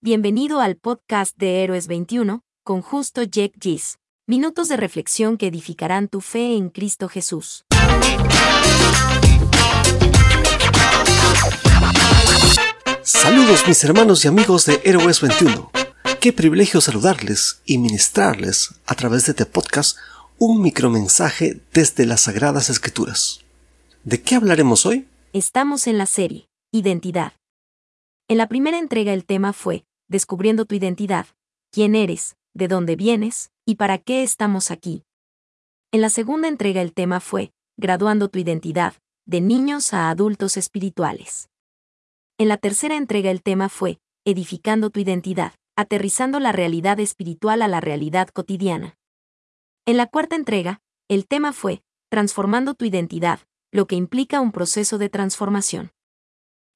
Bienvenido al podcast de Héroes 21, con justo Jack Gis. Minutos de reflexión que edificarán tu fe en Cristo Jesús. Saludos mis hermanos y amigos de Héroes 21. Qué privilegio saludarles y ministrarles a través de este podcast un micromensaje desde las Sagradas Escrituras. ¿De qué hablaremos hoy? Estamos en la serie Identidad. En la primera entrega el tema fue descubriendo tu identidad, quién eres, de dónde vienes y para qué estamos aquí. En la segunda entrega el tema fue graduando tu identidad, de niños a adultos espirituales. En la tercera entrega el tema fue edificando tu identidad, aterrizando la realidad espiritual a la realidad cotidiana. En la cuarta entrega, el tema fue transformando tu identidad, lo que implica un proceso de transformación.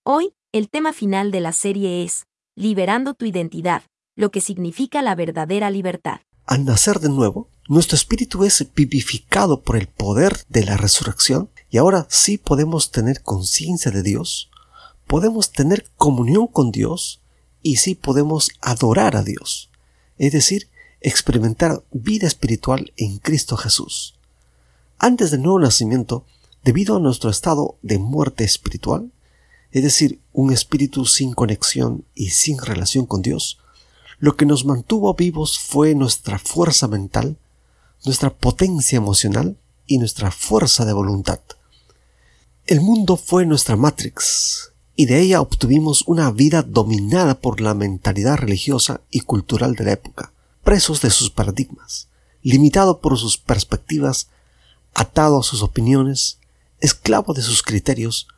Hoy, el tema final de la serie es liberando tu identidad, lo que significa la verdadera libertad. Al nacer de nuevo, nuestro espíritu es vivificado por el poder de la resurrección y ahora sí podemos tener conciencia de Dios, podemos tener comunión con Dios y sí podemos adorar a Dios, es decir, experimentar vida espiritual en Cristo Jesús. Antes del nuevo nacimiento, debido a nuestro estado de muerte espiritual, es decir, un espíritu sin conexión y sin relación con Dios, lo que nos mantuvo vivos fue nuestra fuerza mental, nuestra potencia emocional y nuestra fuerza de voluntad. El mundo fue nuestra matrix, y de ella obtuvimos una vida dominada por la mentalidad religiosa y cultural de la época, presos de sus paradigmas, limitado por sus perspectivas, atado a sus opiniones, esclavo de sus criterios,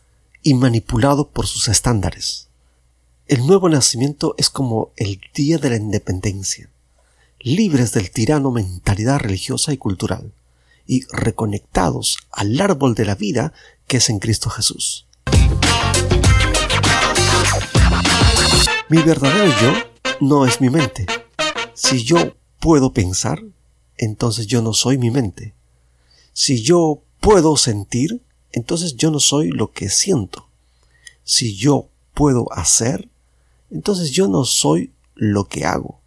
y manipulado por sus estándares. El nuevo nacimiento es como el día de la independencia, libres del tirano mentalidad religiosa y cultural, y reconectados al árbol de la vida que es en Cristo Jesús. Mi verdadero yo no es mi mente. Si yo puedo pensar, entonces yo no soy mi mente. Si yo puedo sentir, entonces yo no soy lo que siento. Si yo puedo hacer, entonces yo no soy lo que hago.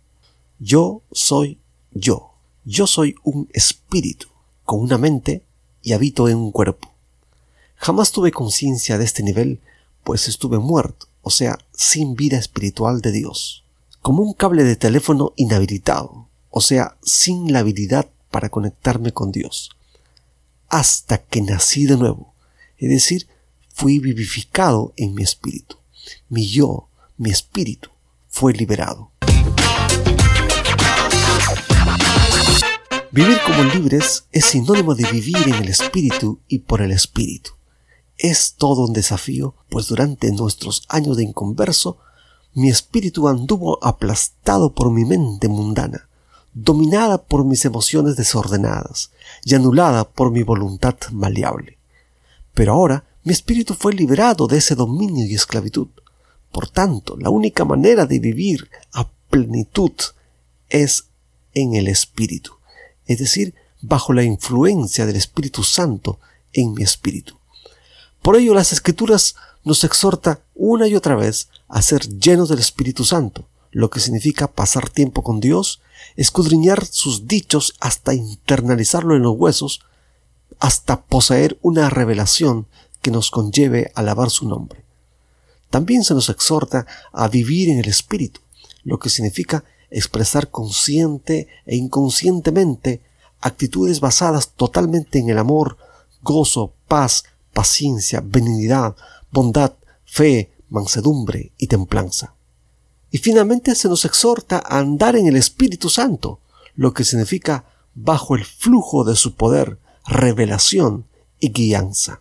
Yo soy yo. Yo soy un espíritu, con una mente y habito en un cuerpo. Jamás tuve conciencia de este nivel, pues estuve muerto, o sea, sin vida espiritual de Dios. Como un cable de teléfono inhabilitado, o sea, sin la habilidad para conectarme con Dios. Hasta que nací de nuevo es decir, fui vivificado en mi espíritu. Mi yo, mi espíritu, fue liberado. Vivir como libres es sinónimo de vivir en el espíritu y por el espíritu. Es todo un desafío, pues durante nuestros años de inconverso, mi espíritu anduvo aplastado por mi mente mundana, dominada por mis emociones desordenadas y anulada por mi voluntad maleable. Pero ahora mi espíritu fue liberado de ese dominio y esclavitud. Por tanto, la única manera de vivir a plenitud es en el espíritu, es decir, bajo la influencia del Espíritu Santo en mi espíritu. Por ello las escrituras nos exhorta una y otra vez a ser llenos del Espíritu Santo, lo que significa pasar tiempo con Dios, escudriñar sus dichos hasta internalizarlo en los huesos, hasta poseer una revelación que nos conlleve a alabar su nombre. También se nos exhorta a vivir en el Espíritu, lo que significa expresar consciente e inconscientemente actitudes basadas totalmente en el amor, gozo, paz, paciencia, benignidad, bondad, fe, mansedumbre y templanza. Y finalmente se nos exhorta a andar en el Espíritu Santo, lo que significa bajo el flujo de su poder, revelación y guianza.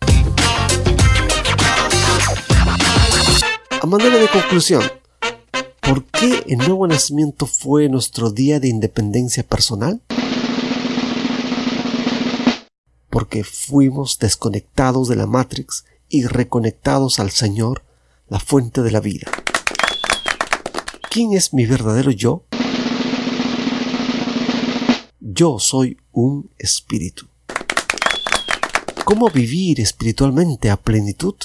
A manera de conclusión, ¿por qué el nuevo nacimiento fue nuestro día de independencia personal? Porque fuimos desconectados de la Matrix y reconectados al Señor, la fuente de la vida. ¿Quién es mi verdadero yo? Yo soy un espíritu. ¿Cómo vivir espiritualmente a plenitud?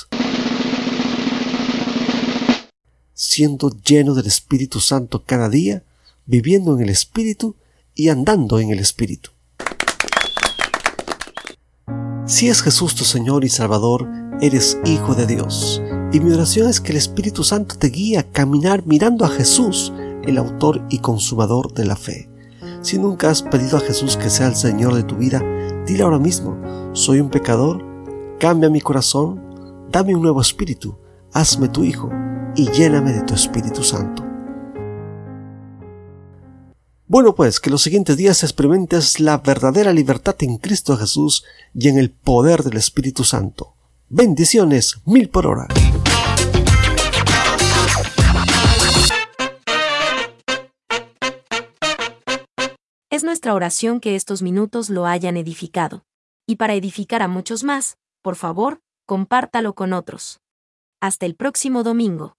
Siendo lleno del Espíritu Santo cada día, viviendo en el Espíritu y andando en el Espíritu. Si es Jesús tu Señor y Salvador, eres Hijo de Dios. Y mi oración es que el Espíritu Santo te guíe a caminar mirando a Jesús, el autor y consumador de la fe. Si nunca has pedido a Jesús que sea el Señor de tu vida, dile ahora mismo, soy un pecador, cambia mi corazón, dame un nuevo espíritu, hazme tu Hijo y lléname de tu Espíritu Santo. Bueno, pues que los siguientes días experimentes la verdadera libertad en Cristo Jesús y en el poder del Espíritu Santo. Bendiciones mil por hora. Es nuestra oración que estos minutos lo hayan edificado. Y para edificar a muchos más, por favor, compártalo con otros. Hasta el próximo domingo.